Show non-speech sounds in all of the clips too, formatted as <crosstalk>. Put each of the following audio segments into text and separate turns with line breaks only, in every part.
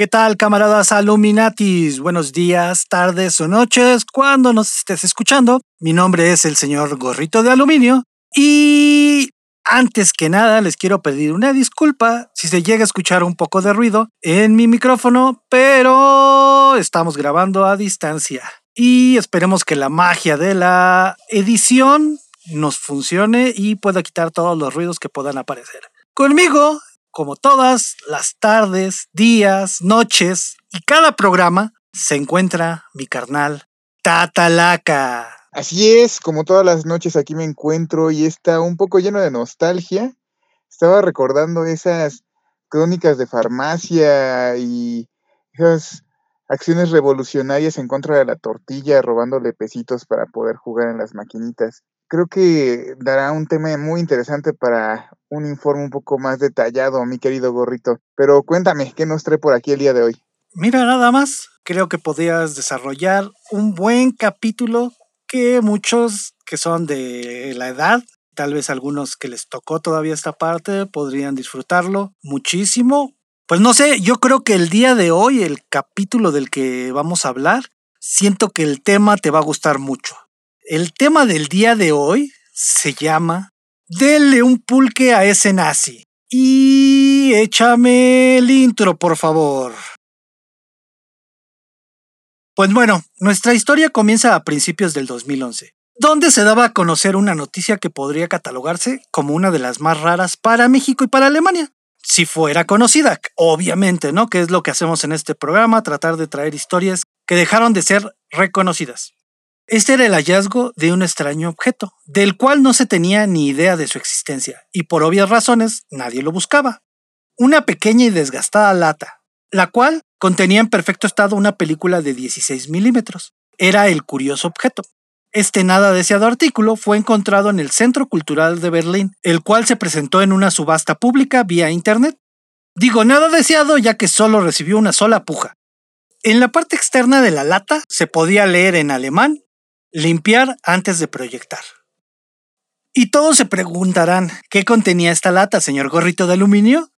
¿Qué tal, camaradas Aluminatis? Buenos días, tardes o noches, cuando nos estés escuchando. Mi nombre es el señor Gorrito de Aluminio y antes que nada les quiero pedir una disculpa si se llega a escuchar un poco de ruido en mi micrófono, pero estamos grabando a distancia y esperemos que la magia de la edición nos funcione y pueda quitar todos los ruidos que puedan aparecer. Conmigo, como todas las tardes, días, noches y cada programa, se encuentra mi carnal Tatalaca.
Así es, como todas las noches aquí me encuentro y está un poco lleno de nostalgia. Estaba recordando esas crónicas de farmacia y esas acciones revolucionarias en contra de la tortilla, robándole pesitos para poder jugar en las maquinitas. Creo que dará un tema muy interesante para un informe un poco más detallado, mi querido gorrito. Pero cuéntame, ¿qué nos trae por aquí el día de hoy?
Mira, nada más, creo que podías desarrollar un buen capítulo que muchos que son de la edad, tal vez algunos que les tocó todavía esta parte, podrían disfrutarlo muchísimo. Pues no sé, yo creo que el día de hoy, el capítulo del que vamos a hablar, siento que el tema te va a gustar mucho. El tema del día de hoy se llama Dele un pulque a ese nazi. Y échame el intro, por favor. Pues bueno, nuestra historia comienza a principios del 2011, donde se daba a conocer una noticia que podría catalogarse como una de las más raras para México y para Alemania. Si fuera conocida, obviamente, ¿no? Que es lo que hacemos en este programa, tratar de traer historias que dejaron de ser reconocidas. Este era el hallazgo de un extraño objeto, del cual no se tenía ni idea de su existencia, y por obvias razones nadie lo buscaba. Una pequeña y desgastada lata, la cual contenía en perfecto estado una película de 16 milímetros. Era el curioso objeto. Este nada deseado artículo fue encontrado en el Centro Cultural de Berlín, el cual se presentó en una subasta pública vía Internet. Digo nada deseado ya que solo recibió una sola puja. En la parte externa de la lata se podía leer en alemán Limpiar antes de proyectar. Y todos se preguntarán, ¿qué contenía esta lata, señor gorrito de aluminio?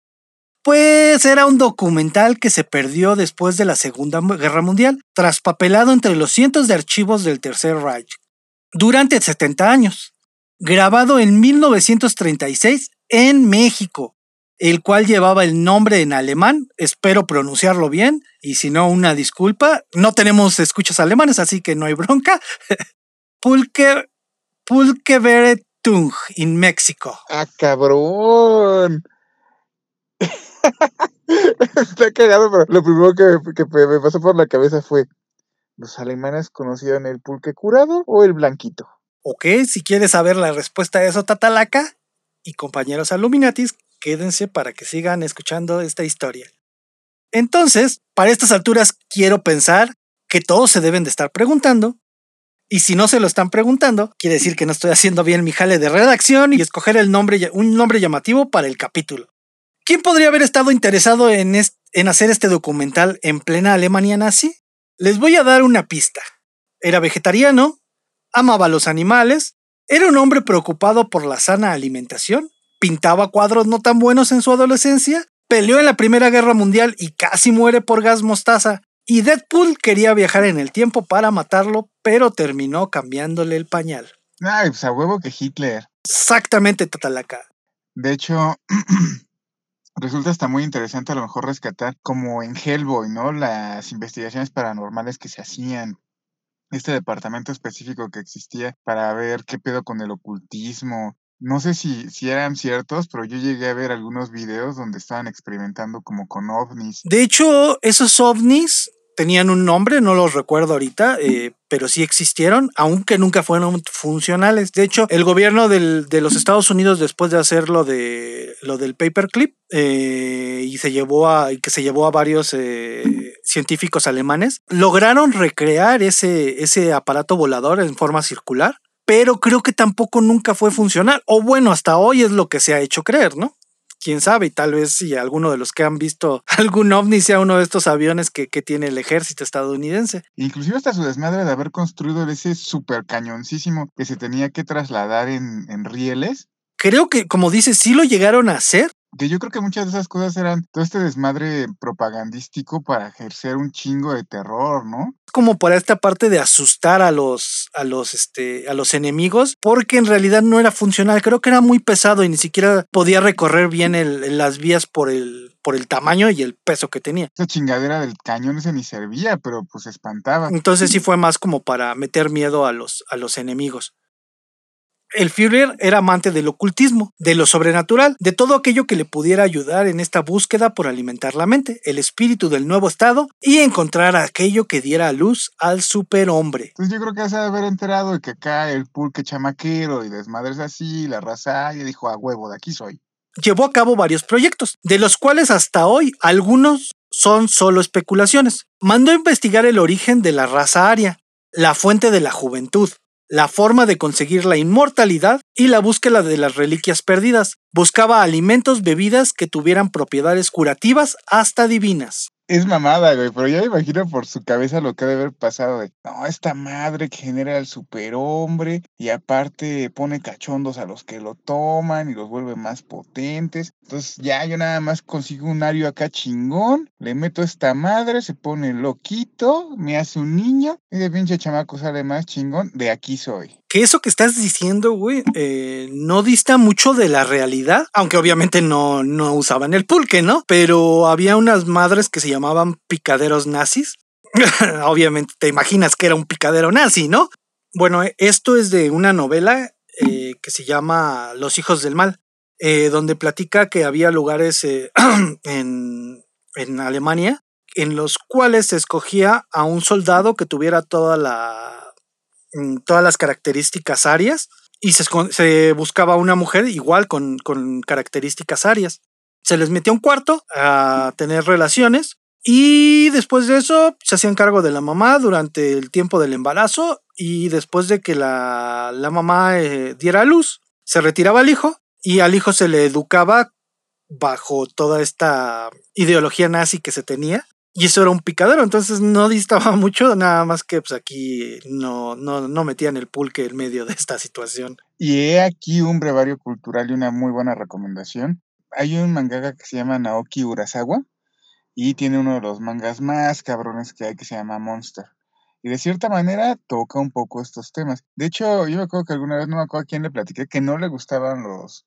Pues era un documental que se perdió después de la Segunda Guerra Mundial, traspapelado entre los cientos de archivos del Tercer Reich, durante 70 años, grabado en 1936 en México, el cual llevaba el nombre en alemán, espero pronunciarlo bien, y si no, una disculpa. No tenemos escuchas alemanes, así que no hay bronca. <laughs> Pulque, Pulqueveretung en México.
¡Ah, cabrón! <laughs> Está cagado, pero lo primero que, que, me pasó por la cabeza fue: ¿los alemanes conocían el pulque curado o el blanquito?
Ok, si quieres saber la respuesta a eso, Tatalaca y compañeros Aluminatis, quédense para que sigan escuchando esta historia. Entonces, para estas alturas quiero pensar que todos se deben de estar preguntando. Y si no se lo están preguntando, quiere decir que no estoy haciendo bien mi jale de redacción y escoger el nombre, un nombre llamativo para el capítulo. ¿Quién podría haber estado interesado en, en hacer este documental en plena Alemania nazi? Les voy a dar una pista. Era vegetariano, amaba los animales, era un hombre preocupado por la sana alimentación pintaba cuadros no tan buenos en su adolescencia, peleó en la Primera Guerra Mundial y casi muere por gas mostaza. Y Deadpool quería viajar en el tiempo para matarlo, pero terminó cambiándole el pañal.
Ay, pues a huevo que Hitler.
Exactamente, Tatalaca.
De hecho, <clears throat> resulta hasta muy interesante a lo mejor rescatar como en Hellboy, ¿no? Las investigaciones paranormales que se hacían. Este departamento específico que existía para ver qué pedo con el ocultismo, no sé si, si eran ciertos, pero yo llegué a ver algunos videos donde estaban experimentando como con ovnis.
De hecho, esos ovnis tenían un nombre, no los recuerdo ahorita, eh, pero sí existieron, aunque nunca fueron funcionales. De hecho, el gobierno del, de los Estados Unidos, después de hacer lo, de, lo del paperclip, eh, y se llevó a, que se llevó a varios eh, científicos alemanes, lograron recrear ese, ese aparato volador en forma circular pero creo que tampoco nunca fue funcional. O bueno, hasta hoy es lo que se ha hecho creer, ¿no? Quién sabe, y tal vez si alguno de los que han visto <laughs> algún ovni sea uno de estos aviones que, tiene el ejército estadounidense.
Inclusive hasta su desmadre de haber construido ese super cañoncísimo que se tenía que trasladar en, en rieles.
Creo que, como dices, sí lo llegaron a hacer,
Que yo creo que muchas de esas cosas eran todo este desmadre propagandístico para ejercer un chingo de terror, ¿no?
Como para esta parte de asustar a los, a los, este, a los enemigos, porque en realidad no era funcional. Creo que era muy pesado y ni siquiera podía recorrer bien el, las vías por el, por el tamaño y el peso que tenía.
Esa chingadera del cañón ese ni servía, pero pues espantaba.
Entonces sí fue más como para meter miedo a los, a los enemigos. El Führer era amante del ocultismo, de lo sobrenatural, de todo aquello que le pudiera ayudar en esta búsqueda por alimentar la mente, el espíritu del nuevo estado y encontrar aquello que diera luz al superhombre.
Entonces yo creo que se debe haber enterado de que acá el pulque chamaquero y desmadres así, la raza, y dijo a huevo, de aquí soy.
Llevó a cabo varios proyectos, de los cuales hasta hoy algunos son solo especulaciones. Mandó a investigar el origen de la raza aria, la fuente de la juventud, la forma de conseguir la inmortalidad y la búsqueda de las reliquias perdidas. Buscaba alimentos, bebidas que tuvieran propiedades curativas hasta divinas.
Es mamada, güey, pero ya imagino por su cabeza lo que debe haber pasado de, no, esta madre que genera el superhombre y aparte pone cachondos a los que lo toman y los vuelve más potentes. Entonces ya yo nada más consigo un ario acá chingón, le meto esta madre, se pone loquito, me hace un niño y de pinche chamaco sale más chingón, de aquí soy
que eso que estás diciendo, güey, eh, no dista mucho de la realidad, aunque obviamente no, no usaban el pulque, ¿no? Pero había unas madres que se llamaban picaderos nazis. <laughs> obviamente te imaginas que era un picadero nazi, ¿no? Bueno, esto es de una novela eh, que se llama Los hijos del mal, eh, donde platica que había lugares <clears throat> en, en Alemania en los cuales se escogía a un soldado que tuviera toda la todas las características arias y se, buscaba una mujer igual con, características arias. Se les metía un cuarto a tener relaciones y después de eso se hacían cargo de la mamá durante el tiempo del embarazo y después de que la, mamá eh, diera luz, se retiraba el hijo y al hijo se le educaba bajo toda esta ideología nazi que se tenía y eso era un picadero, entonces no distaba <laughs> mucho, nada más que pues aquí no, no, no metían el pulque en medio de esta situación.
Y he aquí un brevario cultural y una muy buena recomendación. Hay un mangaka que se llama Naoki Urasawa y tiene uno de los mangas más cabrones que hay que se llama Monster. Y de cierta manera toca un poco estos temas. De hecho, yo me acuerdo que alguna vez, no me acuerdo a quién le platiqué, que no le gustaban los,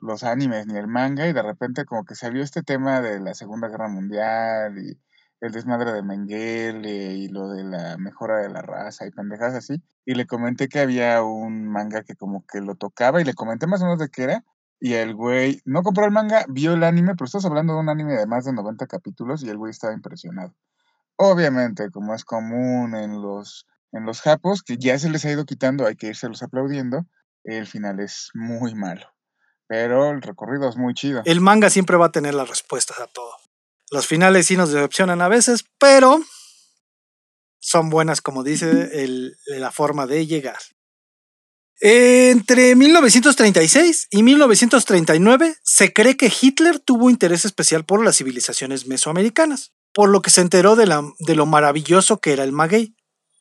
los animes ni el manga y de repente como que salió este tema de la Segunda Guerra Mundial y el desmadre de Mengele y lo de la mejora de la raza y pendejas así. Y le comenté que había un manga que como que lo tocaba y le comenté más o menos de qué era. Y el güey no compró el manga, vio el anime, pero estás hablando de un anime de más de 90 capítulos y el güey estaba impresionado. Obviamente, como es común en los, en los japos, que ya se les ha ido quitando, hay que irse aplaudiendo, el final es muy malo. Pero el recorrido es muy chido.
El manga siempre va a tener las respuestas a todo. Los finales sí nos decepcionan a veces, pero son buenas, como dice la forma de llegar. Entre 1936 y 1939 se cree que Hitler tuvo interés especial por las civilizaciones mesoamericanas, por lo que se enteró de, lo maravilloso que era el maguey,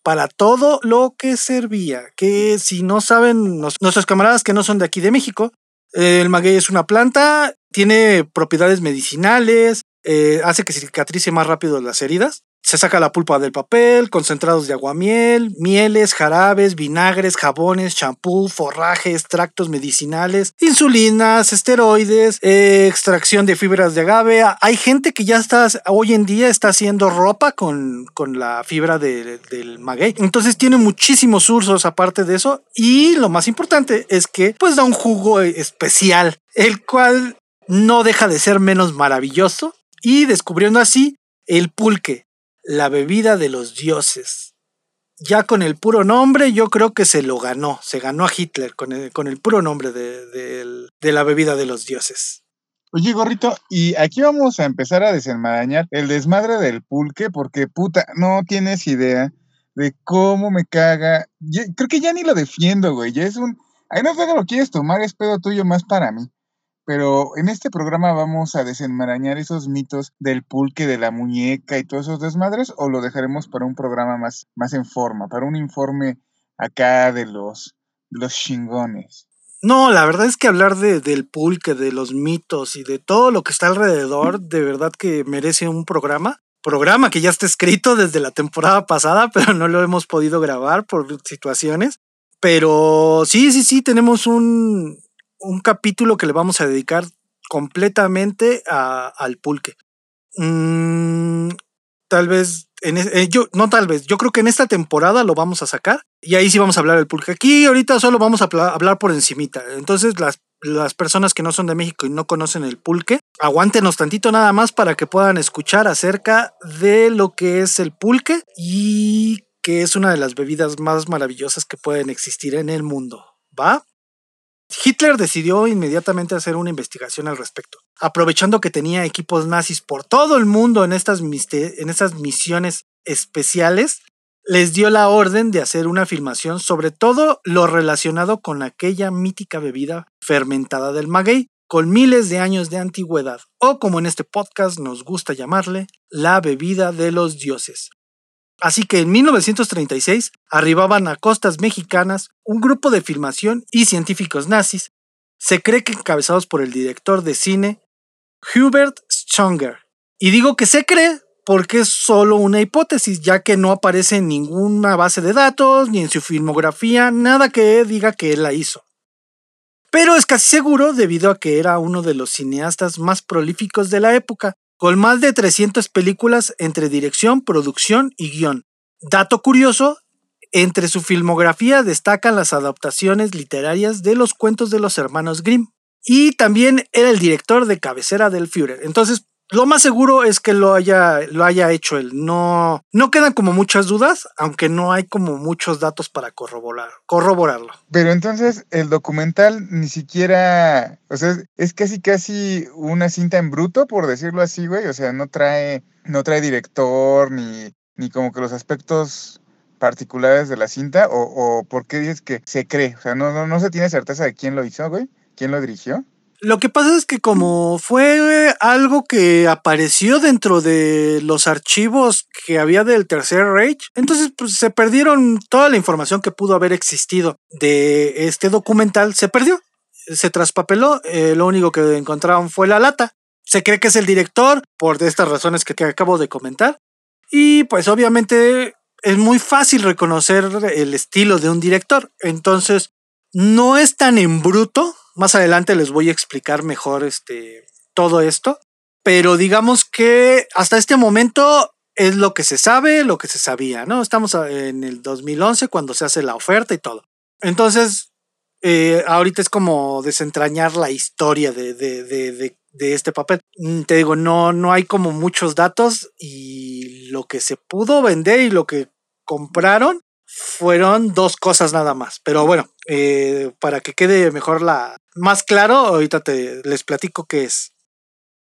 para todo lo que servía, que si no saben nuestros camaradas que no son de aquí de México, el maguey es una planta, tiene propiedades medicinales, eh, hace que cicatrice más rápido las heridas. Se saca la pulpa del papel, concentrados de aguamiel, mieles, jarabes, vinagres, jabones, champú, forraje, extractos medicinales, insulinas, esteroides, extracción de fibras de agave. Hay gente que ya está, hoy en día está haciendo ropa con, con la fibra del maguey. Entonces tiene muchísimos usos aparte de eso. Y lo más importante es que pues da un jugo especial, el cual no deja de ser menos maravilloso y descubriendo así el pulque, la bebida de los dioses. Ya con el puro nombre yo creo que se lo ganó, se ganó a Hitler con el, con el puro nombre de, de la bebida de los dioses.
Oye, gorrito, y aquí vamos a empezar a desenmarañar el desmadre del pulque, porque puta, no tienes idea de cómo me caga. creo que ya ni lo defiendo, güey. Ya es un. Ahí no sé que lo quieres tomar, es pedo tuyo más para mí. Pero en este programa vamos a desenmarañar esos mitos del pulque, de la muñeca y todos esos desmadres, o lo dejaremos para un programa más, más en forma, para un informe acá de los, los chingones.
No, la verdad es que hablar de, del pulque, de los mitos y de todo lo que está alrededor, de verdad que merece un programa. Programa que ya está escrito desde la temporada pasada, <laughs> pero no lo hemos podido grabar por situaciones. Pero sí, sí, sí, tenemos un, un capítulo que le vamos a dedicar completamente a, al pulque. Mm, tal vez, en, eh, yo, no tal vez, yo creo que en esta temporada lo vamos a sacar y ahí sí vamos a hablar del pulque. Aquí ahorita solo vamos a hablar por encimita. Entonces las, las personas que no son de México y no conocen el pulque, aguántenos tantito nada más para que puedan escuchar acerca de lo que es el pulque y que es una de las bebidas más maravillosas que pueden existir en el mundo. ¿Va? Hitler decidió inmediatamente hacer una investigación al respecto, aprovechando que tenía equipos nazis por todo el mundo en estas, en estas misiones especiales, les dio la orden de hacer una filmación sobre todo lo relacionado con aquella mítica bebida fermentada del maguey, con miles de años de antigüedad, o como en este podcast nos gusta llamarle, la bebida de los dioses, Así que en 1936 arribaban a costas mexicanas un grupo de filmación y científicos nazis, se cree que encabezados por el director de cine Hubert Stronger. Y digo que se cree porque es solo una hipótesis, ya que no aparece en ninguna base de datos ni en su filmografía nada que diga que él la hizo. Pero es casi seguro debido a que era uno de los cineastas más prolíficos de la época, con más de 300 películas entre dirección, producción y guion. Dato curioso, entre su filmografía destacan las adaptaciones literarias de los cuentos de los hermanos Grimm. Y también era el director de cabecera del Führer. Entonces, lo más seguro es que lo haya, lo haya hecho él. No, no quedan como muchas dudas, aunque no hay como muchos datos para corroborar, corroborarlo.
Pero entonces el documental ni siquiera, o sea, es casi casi una cinta en bruto, por decirlo así, güey. O sea, no trae, no trae director ni, ni como que los aspectos particulares de la cinta, o, o por qué dices que se cree. O sea, no, no, no se tiene certeza de quién lo hizo, güey. ¿Quién lo dirigió?
Lo que pasa es que como fue algo que apareció dentro de los archivos que había del Tercer Reich, entonces pues, se perdieron toda la información que pudo haber existido de este documental, se perdió, se traspapeló, eh, lo único que encontraron fue la lata. Se cree que es el director por estas razones que, que acabo de comentar. Y pues obviamente es muy fácil reconocer el estilo de un director. Entonces, no es tan en bruto más adelante les voy a explicar mejor este, todo esto, pero digamos que hasta este momento es lo que se sabe, lo que se sabía, ¿no? Estamos en el 2011 cuando se hace la oferta y todo. Entonces, eh, ahorita es como desentrañar la historia de, de, de, de, este papel. Mm, te digo, no, no hay como muchos datos y lo que se pudo vender y lo que compraron fueron dos cosas nada más. Pero bueno, eh, para que quede mejor la más claro, ahorita te les platico qué es.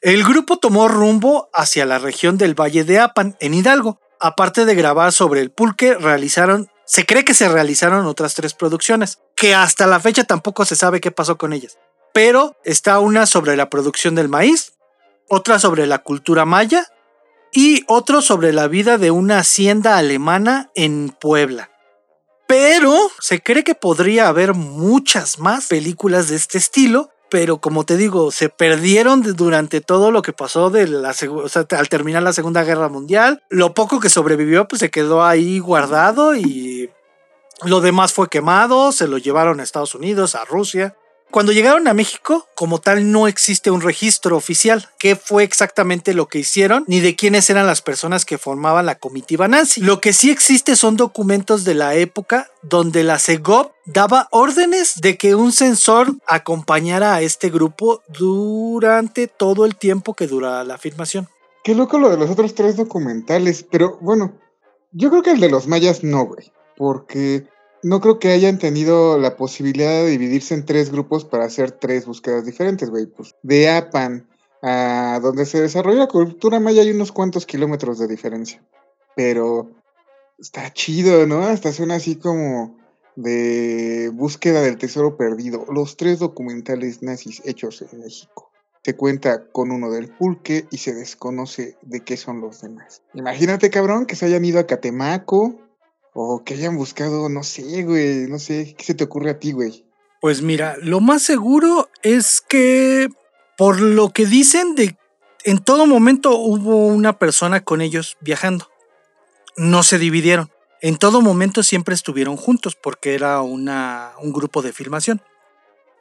El grupo tomó rumbo hacia la región del Valle de Apan, en Hidalgo. Aparte de grabar sobre el pulque, realizaron, se cree que se realizaron otras tres producciones, que hasta la fecha tampoco se sabe qué pasó con ellas. Pero está una sobre la producción del maíz, otra sobre la cultura maya y otro sobre la vida de una hacienda alemana en Puebla. Pero se cree que podría haber muchas más películas de este estilo, pero como te digo, se perdieron durante todo lo que pasó de la al terminar la Segunda Guerra Mundial. Lo poco que sobrevivió pues se quedó ahí guardado y lo demás fue quemado, se lo llevaron a Estados Unidos, a Rusia. Cuando llegaron a México, como tal, no existe un registro oficial. ¿Qué fue exactamente lo que hicieron? Ni de quiénes eran las personas que formaban la comitiva nazi. Lo que sí existe son documentos de la época donde la CEGOP daba órdenes de que un sensor acompañara a este grupo durante todo el tiempo que duraba la filmación.
Qué loco lo de los otros tres documentales, pero bueno, yo creo que el de los mayas no, güey, porque no creo que hayan tenido la posibilidad de dividirse en tres grupos para hacer tres búsquedas diferentes, güey. Pues de Apan a donde se desarrolla la cultura maya hay unos cuantos kilómetros de diferencia. Pero está chido, ¿no? Hasta suena así como de búsqueda del tesoro perdido. Los tres documentales nazis hechos en México. Se cuenta con uno del pulque y se desconoce de qué son los demás. Imagínate, cabrón, que se hayan ido a Catemaco, o que hayan buscado, no sé, güey, no sé, ¿qué se te ocurre a ti, güey?
Pues mira, lo más seguro es que por lo que dicen de en todo momento hubo una persona con ellos viajando. No se dividieron. En todo momento siempre estuvieron juntos porque era una, un grupo de filmación.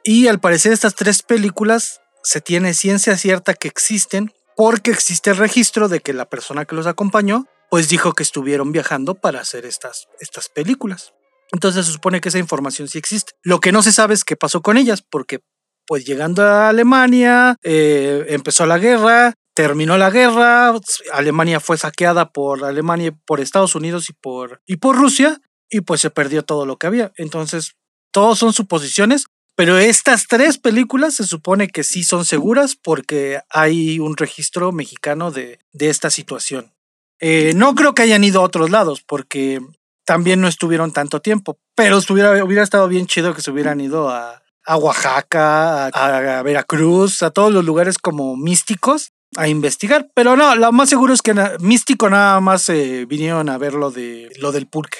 Y al parecer estas tres películas se tiene ciencia cierta que existen porque existe el registro de que la persona que los acompañó pues dijo que estuvieron viajando para hacer estas, estas películas. Entonces se supone que esa información sí existe. Lo que no se sabe es qué pasó con ellas, porque pues llegando a Alemania, eh, empezó la guerra, terminó la guerra, Alemania fue saqueada por Alemania, por Estados Unidos y por, y por Rusia, y pues se perdió todo lo que había. Entonces, todos son suposiciones, pero estas tres películas se supone que sí son seguras porque hay un registro mexicano de, de esta situación. Eh, no creo que hayan ido a otros lados porque también no estuvieron tanto tiempo, pero hubiera, hubiera estado bien chido que se hubieran ido a, a Oaxaca, a, Veracruz, a todos los lugares como místicos a investigar. Pero no, lo más seguro es que místico nada más eh, vinieron a ver lo, de, lo del pulque.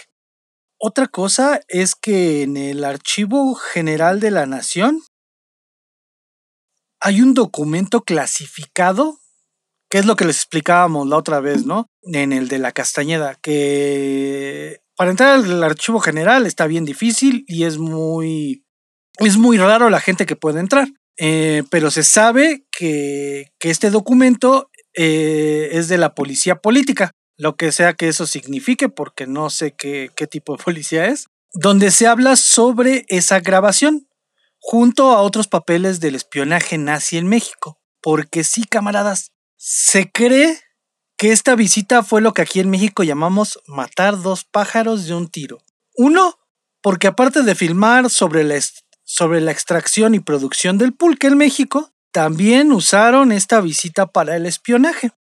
Otra cosa es que en el Archivo General de la Nación hay un documento clasificado, que es lo que les explicábamos la otra vez, ¿no? En el de la Castañeda, que para entrar al Archivo General está bien difícil y es muy es muy raro la gente que puede entrar, eh, pero se sabe que, este documento eh, es de la policía política, lo que sea que eso signifique, porque no sé qué, qué tipo de policía es, donde se habla sobre esa grabación, junto a otros papeles del espionaje nazi en México. Porque sí, camaradas, se cree que esta visita fue lo que aquí en México llamamos matar dos pájaros de un tiro. Uno, porque aparte de filmar sobre la, sobre la extracción y producción del pulque en México, también usaron esta visita para el espionaje.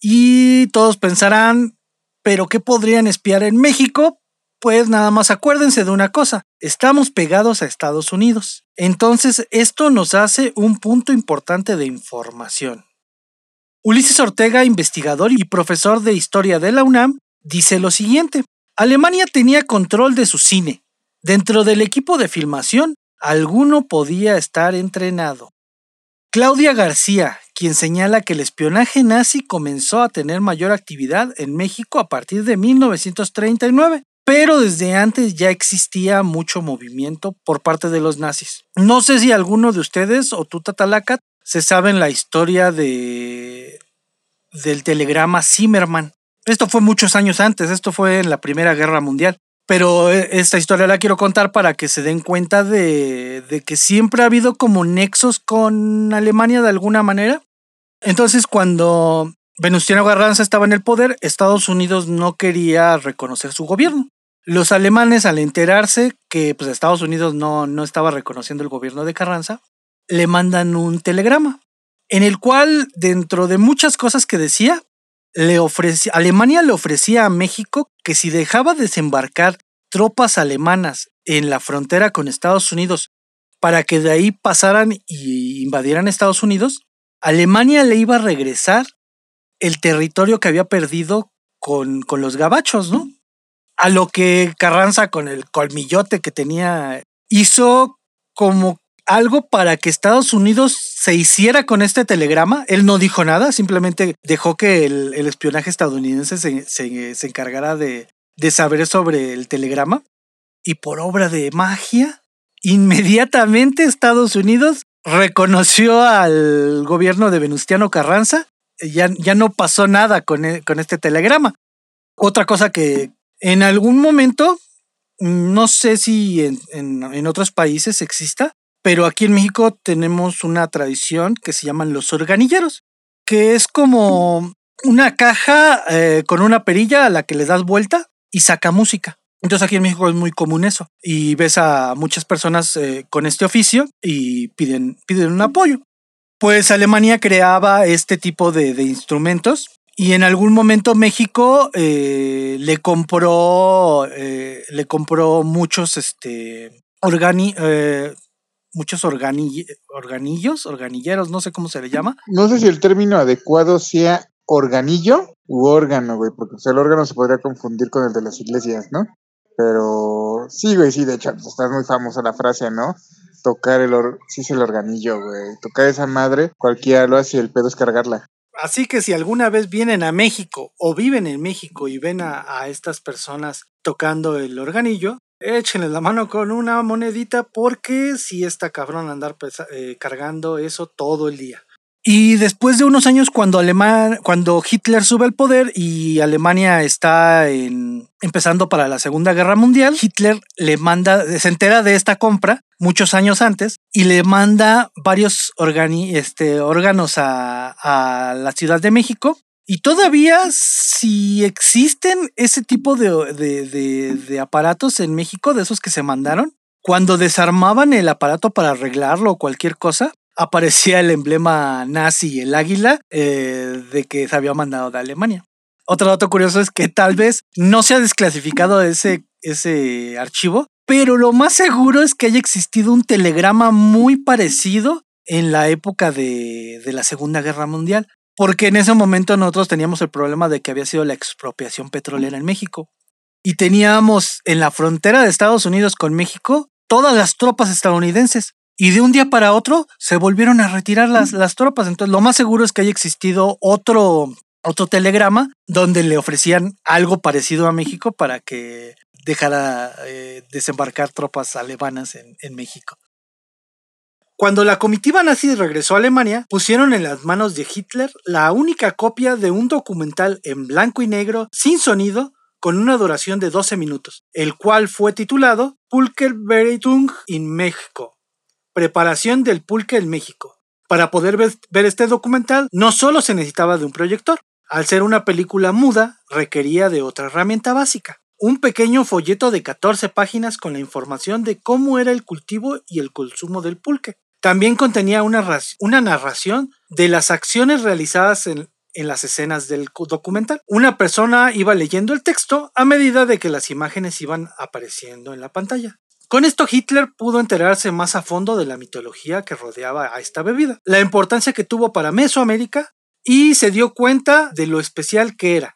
Y todos pensarán, ¿pero qué podrían espiar en México? Pues nada más acuérdense de una cosa, estamos pegados a Estados Unidos. Entonces esto nos hace un punto importante de información. Ulises Ortega, investigador y profesor de historia de la UNAM, dice lo siguiente. Alemania tenía control de su cine. Dentro del equipo de filmación alguno podía estar entrenado. Claudia García, quien señala que el espionaje nazi comenzó a tener mayor actividad en México a partir de 1939, pero desde antes ya existía mucho movimiento por parte de los nazis. No sé si alguno de ustedes o tú, Tatalacat, se saben la historia de del telegrama Zimmerman. Esto fue muchos años antes, esto fue en la Primera Guerra Mundial pero eh, esta historia la quiero contar para que se den cuenta de, que siempre ha habido como nexos con Alemania de alguna manera. Entonces, cuando Venustiano Carranza estaba en el poder, Estados Unidos no quería reconocer su gobierno. Los alemanes, al enterarse que pues, Estados Unidos no, no estaba reconociendo el gobierno de Carranza, le mandan un telegrama, en el cual, dentro de muchas cosas que decía, le ofrecía, Alemania le ofrecía a México que si dejaba desembarcar tropas alemanas en la frontera con Estados Unidos para que de ahí pasaran y invadieran Estados Unidos, Alemania le iba a regresar el territorio que había perdido con, con los gabachos, ¿no? A lo que Carranza, con el colmillote que tenía, hizo como algo para que Estados Unidos se hiciera con este telegrama. Él no dijo nada, simplemente dejó que el, espionaje estadounidense se, encargara de, de saber sobre el telegrama. Y por obra de magia, inmediatamente Estados Unidos reconoció al gobierno de Venustiano Carranza. Ya, ya no pasó nada con, e, con este telegrama. Otra cosa que en algún momento, no sé si en, en otros países exista, pero aquí en México tenemos una tradición que se llaman los organilleros, que es como una caja eh, con una perilla a la que le das vuelta y saca música. Entonces aquí en México es muy común eso. Y ves a muchas personas eh, con este oficio y piden, piden un apoyo. Pues Alemania creaba este tipo de, instrumentos y en algún momento México eh, le compró le compró muchos este organi muchos organillos, organilleros, no sé cómo se le llama.
No sé si el término adecuado sea organillo u órgano, güey, porque el órgano se podría confundir con el de las iglesias, ¿no? Pero sí, güey, sí, de hecho, pues, está muy famosa la frase, ¿no? tocar el, or sí es el organillo, güey. Tocar esa madre, cualquiera lo hace, el pedo es cargarla.
Así que si alguna vez vienen a México o viven en México y ven a, a estas personas tocando el organillo, échenles la mano con una monedita porque si está cabrón andar eh, cargando eso todo el día. Y después de unos años, cuando, Alemán, cuando Hitler sube al poder y Alemania está empezando para la Segunda Guerra Mundial, Hitler le manda, se entera de esta compra muchos años antes y le manda varios este, órganos a, a la Ciudad de México y todavía si existen ese tipo de, de, de, aparatos en México, de esos que se mandaron, cuando desarmaban el aparato para arreglarlo o cualquier cosa, aparecía el emblema nazi, el águila, eh, de que se había mandado de Alemania. Otro dato curioso es que tal vez no se ha desclasificado ese, ese archivo, pero lo más seguro es que haya existido un telegrama muy parecido en la época de, de la Segunda Guerra Mundial porque en ese momento nosotros teníamos el problema de que había sido la expropiación petrolera en México. Y teníamos en la frontera de Estados Unidos con México todas las tropas estadounidenses. Y de un día para otro se volvieron a retirar las, las tropas. Entonces lo más seguro es que haya existido otro, otro telegrama donde le ofrecían algo parecido a México para que dejara eh, desembarcar tropas alemanas en, en México. Cuando la comitiva nazi regresó a Alemania, pusieron en las manos de Hitler la única copia de un documental en blanco y negro, sin sonido, con una duración de 12 minutos, el cual fue titulado Pulkerbereitung in México, preparación del pulque en México. Para poder ver este documental no solo se necesitaba de un proyector, al ser una película muda requería de otra herramienta básica, un pequeño folleto de 14 páginas con la información de cómo era el cultivo y el consumo del pulque. También contenía una, una narración de las acciones realizadas en, en las escenas del documental. Una persona iba leyendo el texto a medida de que las imágenes iban apareciendo en la pantalla. Con esto Hitler pudo enterarse más a fondo de la mitología que rodeaba a esta bebida, la importancia que tuvo para Mesoamérica y se dio cuenta de lo especial que era,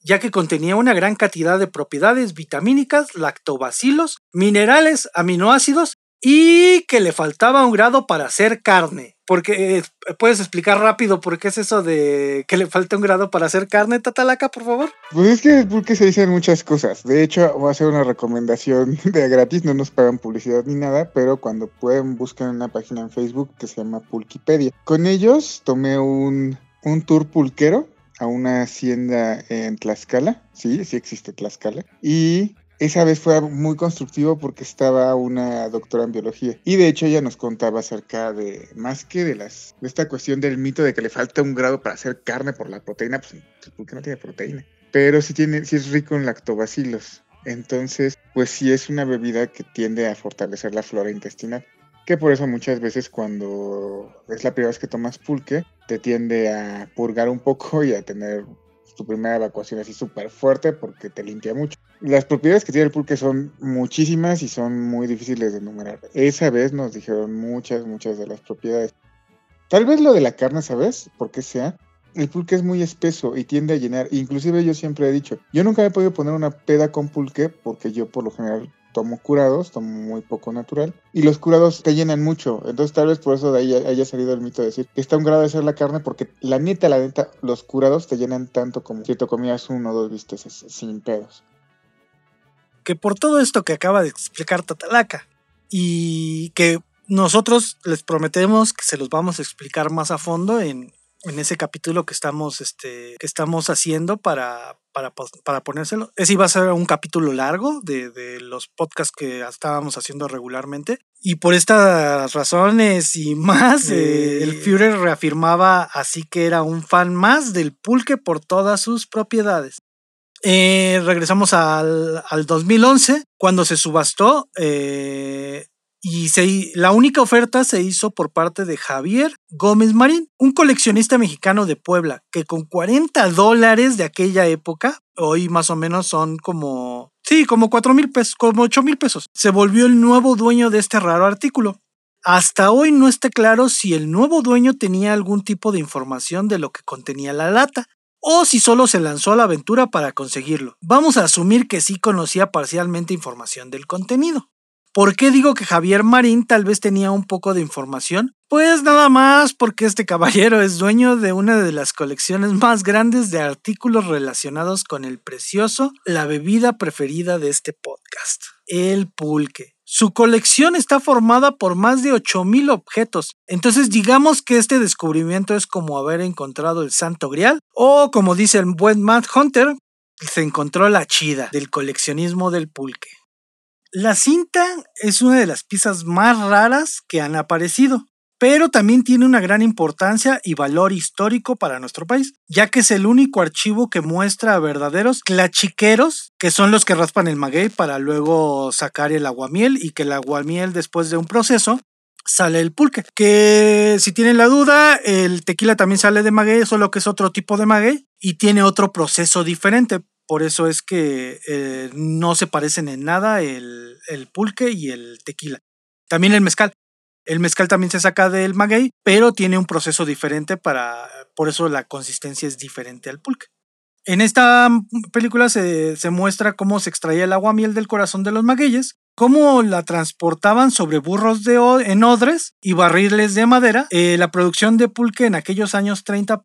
ya que contenía una gran cantidad de propiedades vitamínicas, lactobacilos, minerales, aminoácidos y que le faltaba un grado para hacer carne. Porque eh, puedes explicar rápido por qué es eso de que le falta un grado para hacer carne, Tatalaca, por favor.
Pues es que porque se dicen muchas cosas. De hecho, voy a hacer una recomendación <laughs> de gratis, no nos pagan publicidad ni nada, pero cuando pueden busquen una página en Facebook que se llama Pulquipedia. Con ellos tomé un, un tour pulquero a una hacienda en Tlaxcala, sí, sí existe Tlaxcala, y esa vez fue muy constructivo porque estaba una doctora en biología y de hecho ella nos contaba acerca de más que de las de esta cuestión del mito de que le falta un grado para hacer carne por la proteína, pues porque no tiene proteína, pero sí tiene sí es rico en lactobacilos. Entonces, pues sí es una bebida que tiende a fortalecer la flora intestinal. Que por eso muchas veces cuando es la primera vez que tomas pulque, te tiende a purgar un poco y a tener tu primera evacuación así súper fuerte porque te limpia mucho. Las propiedades que tiene el pulque son muchísimas y son muy difíciles de enumerar. Esa vez nos dijeron muchas, muchas de las propiedades. Tal vez lo de la carne, ¿sabes? Por qué sea. El pulque es muy espeso y tiende a llenar. Inclusive yo siempre he dicho, yo nunca me he podido poner una peda con pulque porque yo por lo general tomo curados, tomo muy poco natural, y los curados te llenan mucho. Entonces, tal vez por eso de ahí haya salido el mito de decir que está un grado de ser la carne, porque la neta, la neta, los curados te llenan tanto como si te comías uno o dos bisteces sin pedos.
Que por todo esto que acaba de explicar Tatalaca, y que nosotros les prometemos que se los vamos a explicar más a fondo en, en ese capítulo que estamos, este, que estamos haciendo para, para, para ponérselo. Ese iba a ser un capítulo largo de, de, los podcasts que estábamos haciendo regularmente. Y por estas razones y <laughs> más, eh, el Führer reafirmaba así que era un fan más del pulque por todas sus propiedades. Eh, regresamos al, al, 2011, cuando se subastó eh, y se, la única oferta se hizo por parte de Javier Gómez Marín, un coleccionista mexicano de Puebla, que con 40 dólares de aquella época, hoy más o menos son como, sí, como 4 mil pesos, como 8 mil pesos, se volvió el nuevo dueño de este raro artículo. Hasta hoy no está claro si el nuevo dueño tenía algún tipo de información de lo que contenía la lata, o si solo se lanzó a la aventura para conseguirlo. Vamos a asumir que sí conocía parcialmente información del contenido. ¿Por qué digo que Javier Marín tal vez tenía un poco de información? Pues nada más porque este caballero es dueño de una de las colecciones más grandes de artículos relacionados con el precioso, la bebida preferida de este podcast, el pulque. Su colección está formada por más de 8000 objetos. Entonces digamos que este descubrimiento es como haber encontrado el Santo Grial o como dice el buen Matt Hunter, se encontró la chida del coleccionismo del pulque. La cinta es una de las piezas más raras que han aparecido, pero también tiene una gran importancia y valor histórico para nuestro país, ya que es el único archivo que muestra a verdaderos clachiqueros, que son los que raspan el maguey para luego sacar el aguamiel y que el aguamiel después de un proceso sale el pulque. Que si tienen la duda, el tequila también sale de maguey, solo que es otro tipo de maguey y tiene otro proceso diferente. Por eso es que eh, no se parecen en nada el, el pulque y el tequila. También el mezcal. El mezcal también se saca del maguey, pero tiene un proceso diferente para, por eso la consistencia es diferente al pulque. En esta película se, se muestra cómo se extraía el agua miel del corazón de los magueyes, cómo la transportaban sobre burros de, en odres y barriles de madera. Eh, la producción de pulque en aquellos años 30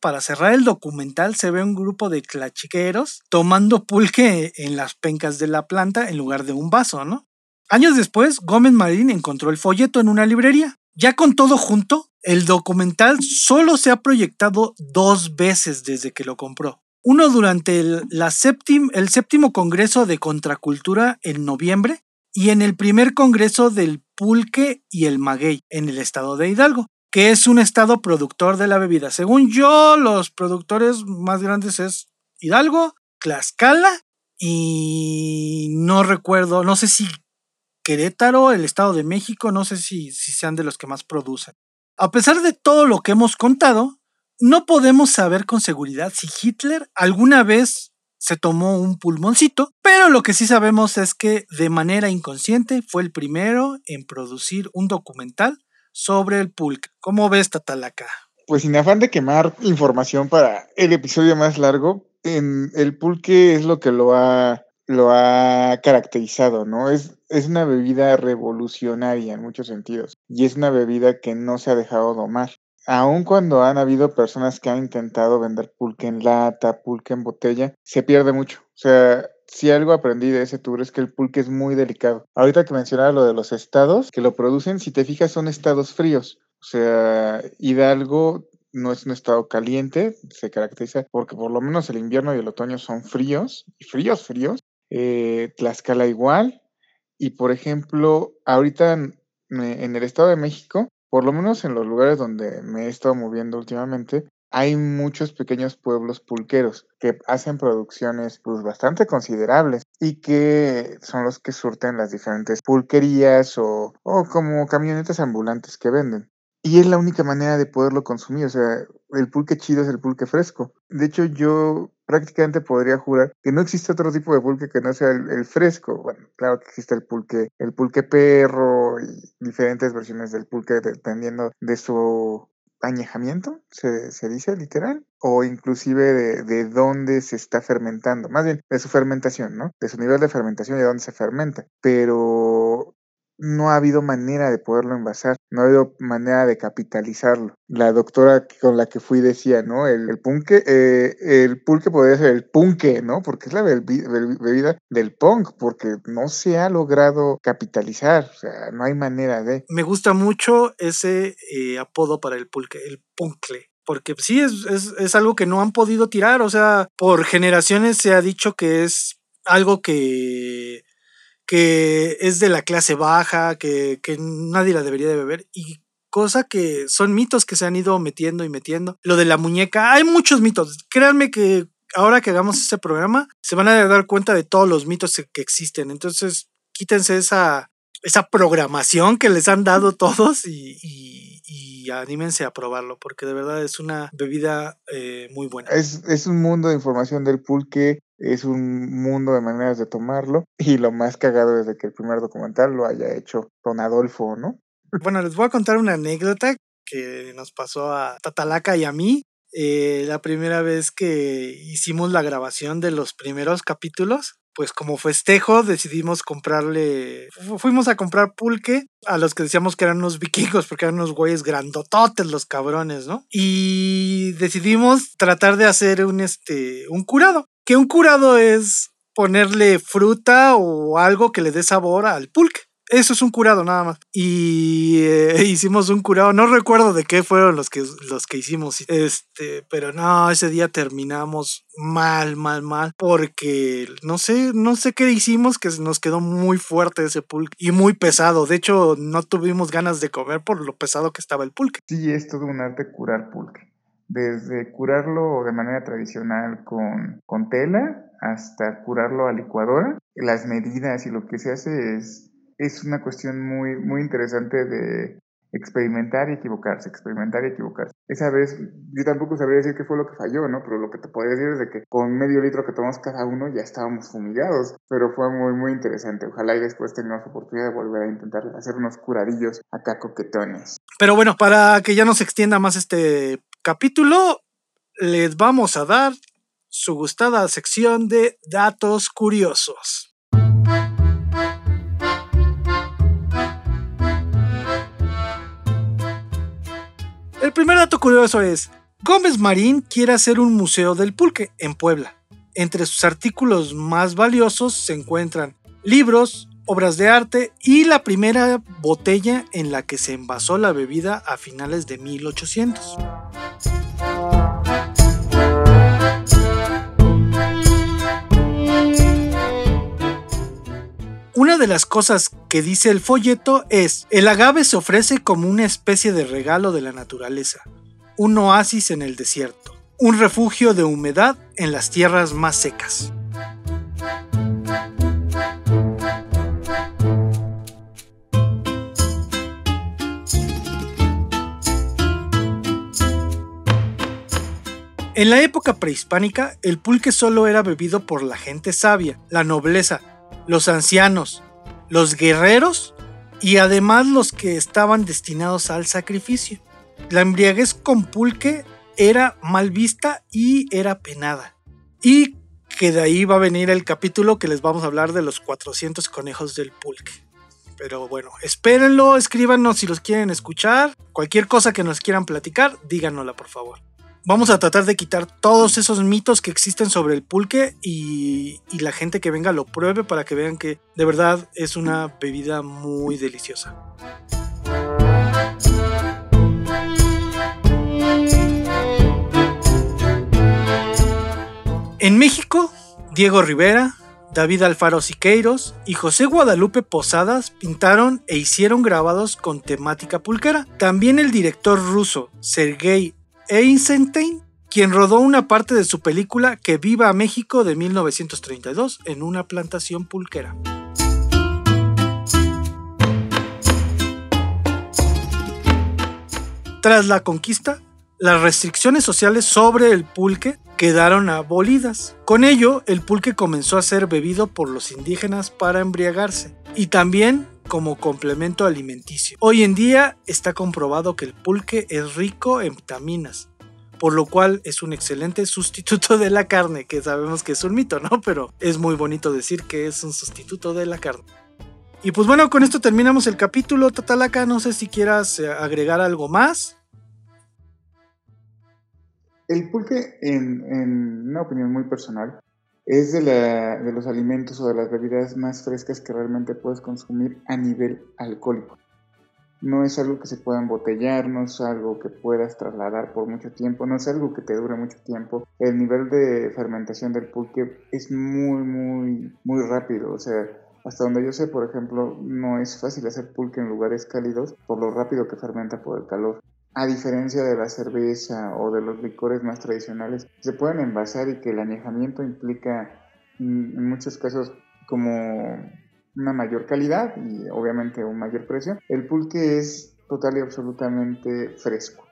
para cerrar el documental se ve un grupo de clachiqueros tomando pulque en las pencas de la planta en lugar de un vaso, ¿no? Años después, Gómez Marín encontró el folleto en una librería. Ya con todo junto, el documental solo se ha proyectado dos veces desde que lo compró. Uno durante el, séptimo Congreso de Contracultura en noviembre y en el primer Congreso del Pulque y el Maguey en el estado de Hidalgo que es un estado productor de la bebida. Según yo, los productores más grandes es Hidalgo, Tlaxcala y no recuerdo, no sé si Querétaro, el Estado de México, no sé si, si sean de los que más producen. A pesar de todo lo que hemos contado, no podemos saber con seguridad si Hitler alguna vez se tomó un pulmoncito, pero lo que sí sabemos es que de manera inconsciente fue el primero en producir un documental sobre el pulque. ¿Cómo ves, Tatalaca?
Pues sin afán de quemar información para el episodio más largo, en el pulque es lo que lo ha, lo ha caracterizado, ¿no? Es, es una bebida revolucionaria en muchos sentidos y es una bebida que no se ha dejado domar. Aun cuando han habido personas que han intentado vender pulque en lata, pulque en botella, se pierde mucho. O sea, si algo aprendí de ese tour es que el pulque es muy delicado. Ahorita que mencionaba lo de los estados que lo producen, si te fijas, son estados fríos. O sea, Hidalgo no es un estado caliente, se caracteriza porque por lo menos el invierno y el otoño son fríos, y fríos, fríos. Eh, Tlaxcala igual. Y por ejemplo, ahorita en el Estado de México, por lo menos en los lugares donde me he estado moviendo últimamente, hay muchos pequeños pueblos pulqueros que hacen producciones pues bastante considerables y que son los que surten las diferentes pulquerías o, o como camionetas ambulantes que venden. Y es la única manera de poderlo consumir, o sea, el pulque chido es el pulque fresco. De hecho, yo prácticamente podría jurar que no existe otro tipo de pulque que no sea el, fresco. Bueno, claro que existe el pulque, el pulque perro y diferentes versiones del pulque dependiendo de su añejamiento, se, se, dice literal, o inclusive de, de, dónde se está fermentando, más bien de su fermentación, ¿no? De su nivel de fermentación y de dónde se fermenta. Pero no ha habido manera de poderlo envasar, no ha habido manera de capitalizarlo. La doctora con la que fui decía, ¿no? El, el punque, eh, el pulque podría ser el punque, ¿no? Porque es la bebida del punk, porque no se ha logrado capitalizar, o sea, no hay manera de...
Me gusta mucho ese eh, apodo para el pulque, el punkle porque sí es, es, es, algo que no han podido tirar, o sea, por generaciones se ha dicho que es algo que que es de la clase baja, que, que nadie la debería de beber y cosa que son mitos que se han ido metiendo y metiendo. Lo de la muñeca, hay muchos mitos. Créanme que ahora que hagamos este programa se van a dar cuenta de todos los mitos que existen. Entonces, quítense esa, esa programación que les han dado todos y, y, anímense a probarlo, porque de verdad es una bebida eh, muy buena.
Es, es un mundo de información del pulque es un mundo de maneras de tomarlo y lo más cagado desde que el primer documental lo haya hecho don Adolfo, ¿no?
Bueno, les voy a contar una anécdota que nos pasó a Tatalaca y a mí. Eh, la primera vez que hicimos la grabación de los primeros capítulos, pues como festejo decidimos comprarle, fuimos a comprar pulque a los que decíamos que eran unos vikingos, porque eran unos güeyes grandototes los cabrones, ¿no? Y decidimos tratar de hacer un, este, un curado, que un curado es ponerle fruta o algo que le dé sabor al pulque. Eso es un curado nada más. Y eh, <laughs> hicimos un curado. No recuerdo de qué fueron los que, los que hicimos. Este, pero no, ese día terminamos mal, mal, mal. Porque no sé, no sé qué hicimos que nos quedó muy fuerte ese pulque y muy pesado. De hecho, no tuvimos ganas de comer por lo pesado que estaba el pulque.
Sí, es todo un arte curar pulque. Desde curarlo de manera tradicional con, con tela hasta curarlo a licuadora. Las medidas y lo que se hace es es una cuestión muy, muy interesante de experimentar y equivocarse, experimentar y equivocarse. Esa vez yo tampoco sabría decir qué fue lo que falló, ¿no? Pero lo que te podría decir es de que con medio litro que tomamos cada uno ya estábamos fumigados, pero fue muy, muy interesante. Ojalá y después tengamos oportunidad de volver a intentar hacer unos curadillos acá coquetones.
Pero bueno, para que ya no se extienda más este capítulo, les vamos a dar su gustada sección de datos curiosos. El primer dato curioso es, Gómez Marín quiere hacer un museo del pulque en Puebla. Entre sus artículos más valiosos se encuentran libros, obras de arte y la primera botella en la que se envasó la bebida a finales de 1800. Una de las cosas que dice el folleto es, el agave se ofrece como una especie de regalo de la naturaleza, un oasis en el desierto, un refugio de humedad en las tierras más secas. En la época prehispánica, el pulque solo era bebido por la gente sabia, la nobleza, los ancianos, los guerreros y además los que estaban destinados al sacrificio. La embriaguez con pulque era mal vista y era penada. Y que de ahí va a venir el capítulo que les vamos a hablar de los 400 conejos del pulque. Pero bueno, espérenlo, escríbanos si los quieren escuchar. Cualquier cosa que nos quieran platicar, díganosla por favor vamos a tratar de quitar todos esos mitos que existen sobre el pulque y, la gente que venga lo pruebe para que vean que de verdad es una bebida muy deliciosa. En México, Diego Rivera, David Alfaro Siqueiros y José Guadalupe Posadas pintaron e hicieron grabados con temática pulquera. También el director ruso Sergei Eisenstein, quien rodó una parte de su película Que viva México de 1932 en una plantación pulquera. Tras la conquista, las restricciones sociales sobre el pulque quedaron abolidas. Con ello, el pulque comenzó a ser bebido por los indígenas para embriagarse y también como complemento alimenticio. Hoy en día está comprobado que el pulque es rico en vitaminas, por lo cual es un excelente sustituto de la carne, que sabemos que es un mito, ¿no? Pero es muy bonito decir que es un sustituto de la carne. Y pues bueno, con esto terminamos el capítulo, Tatalaca, no sé si quieras eh, agregar algo más.
El pulque, en, en una opinión muy personal, es de, de los alimentos o de las bebidas más frescas que realmente puedes consumir a nivel alcohólico. No es algo que se pueda embotellar, no es algo que puedas trasladar por mucho tiempo, no es algo que te dure mucho tiempo. El nivel de fermentación del pulque es muy, muy, muy rápido. O sea, hasta donde yo sé, por ejemplo, no es fácil hacer pulque en lugares cálidos por lo rápido que fermenta por el calor a diferencia de la cerveza o de los licores más tradicionales, se pueden envasar y que el añejamiento implica mm, en muchos casos como una mayor calidad y obviamente un mayor precio. El pulque es total y absolutamente fresco.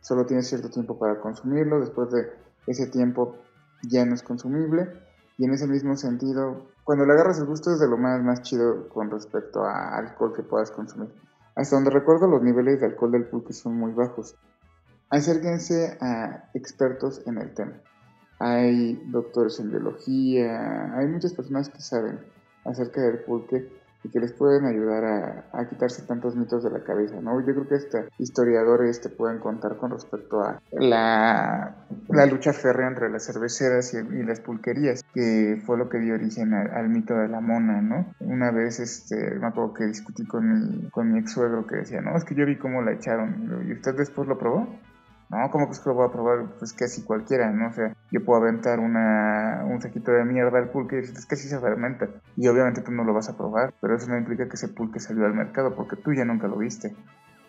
Solo tienes cierto tiempo para consumirlo, después de ese tiempo ya no es consumible y en ese mismo sentido, cuando le agarras el gusto es de lo más, más chido con respecto a alcohol que puedas consumir. Hasta donde recuerdo los niveles de alcohol del pulque son muy bajos. Acérquense a expertos en el tema. hay doctores en biología, hay muchas personas que saben acerca del pulque y que les pueden ayudar a, quitarse tantos mitos de la cabeza, ¿no? Yo creo que este historiadores te pueden contar con respecto a la, la lucha férrea entre las cerveceras y, las pulquerías, que fue lo que dio origen al, mito de la mona, ¿no? Una vez, este, me acuerdo que discutí con mi, con mi ex suegro que decía, no, es que yo vi cómo la echaron, ¿y usted después lo probó? No, ¿cómo que lo voy a probar? Pues casi cualquiera, ¿no? O sea, yo puedo aventar una, un saquito de mierda al pulque y es que sí se fermenta. Y obviamente tú no lo vas a probar, pero eso no implica que ese pulque salió al mercado porque tú ya nunca lo viste.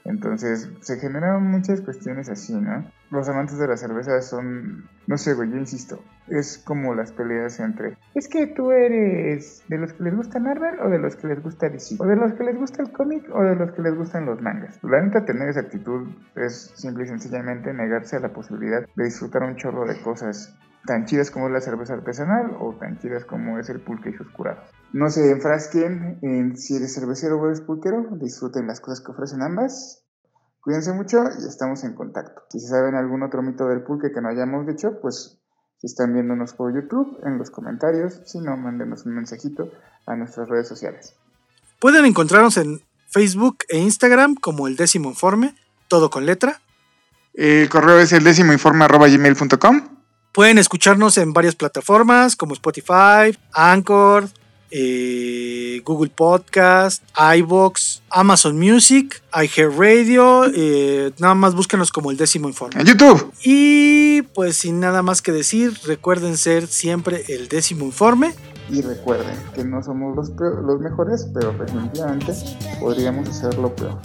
Entonces se generan muchas cuestiones así, ¿no? Los amantes de la cerveza son, no sé, güey, yo insisto, es como las peleas entre, es que tú eres de los que les gusta Marvel o de los que les gusta DC, o de los que les gusta el cómic o de los que les gustan los mangas. La neta, tener esa actitud es simple y sencillamente negarse a la posibilidad de disfrutar un chorro de cosas tan chidas como es la cerveza artesanal o tan chidas como es el pulque y sus curados. No se enfrasquen en si eres cervecero o eres pulquero, disfruten las cosas que ofrecen ambas. Cuídense mucho y estamos en contacto. Si saben algún otro mito del pulque que no hayamos dicho, pues si están viéndonos por YouTube, en los comentarios, si no, mándenos un mensajito a nuestras redes sociales.
Pueden encontrarnos en Facebook e Instagram como el décimo informe, todo con letra.
El correo es el décimo informe gmail.com.
Pueden escucharnos en varias plataformas como Spotify, Anchor, eh, Google Podcast, iBox, Amazon Music, iHeartRadio. Eh, nada más búsquenos como el décimo informe.
En YouTube.
Y pues sin nada más que decir, recuerden ser siempre el décimo informe.
Y recuerden que no somos los, los mejores, pero definitivamente podríamos hacerlo peor.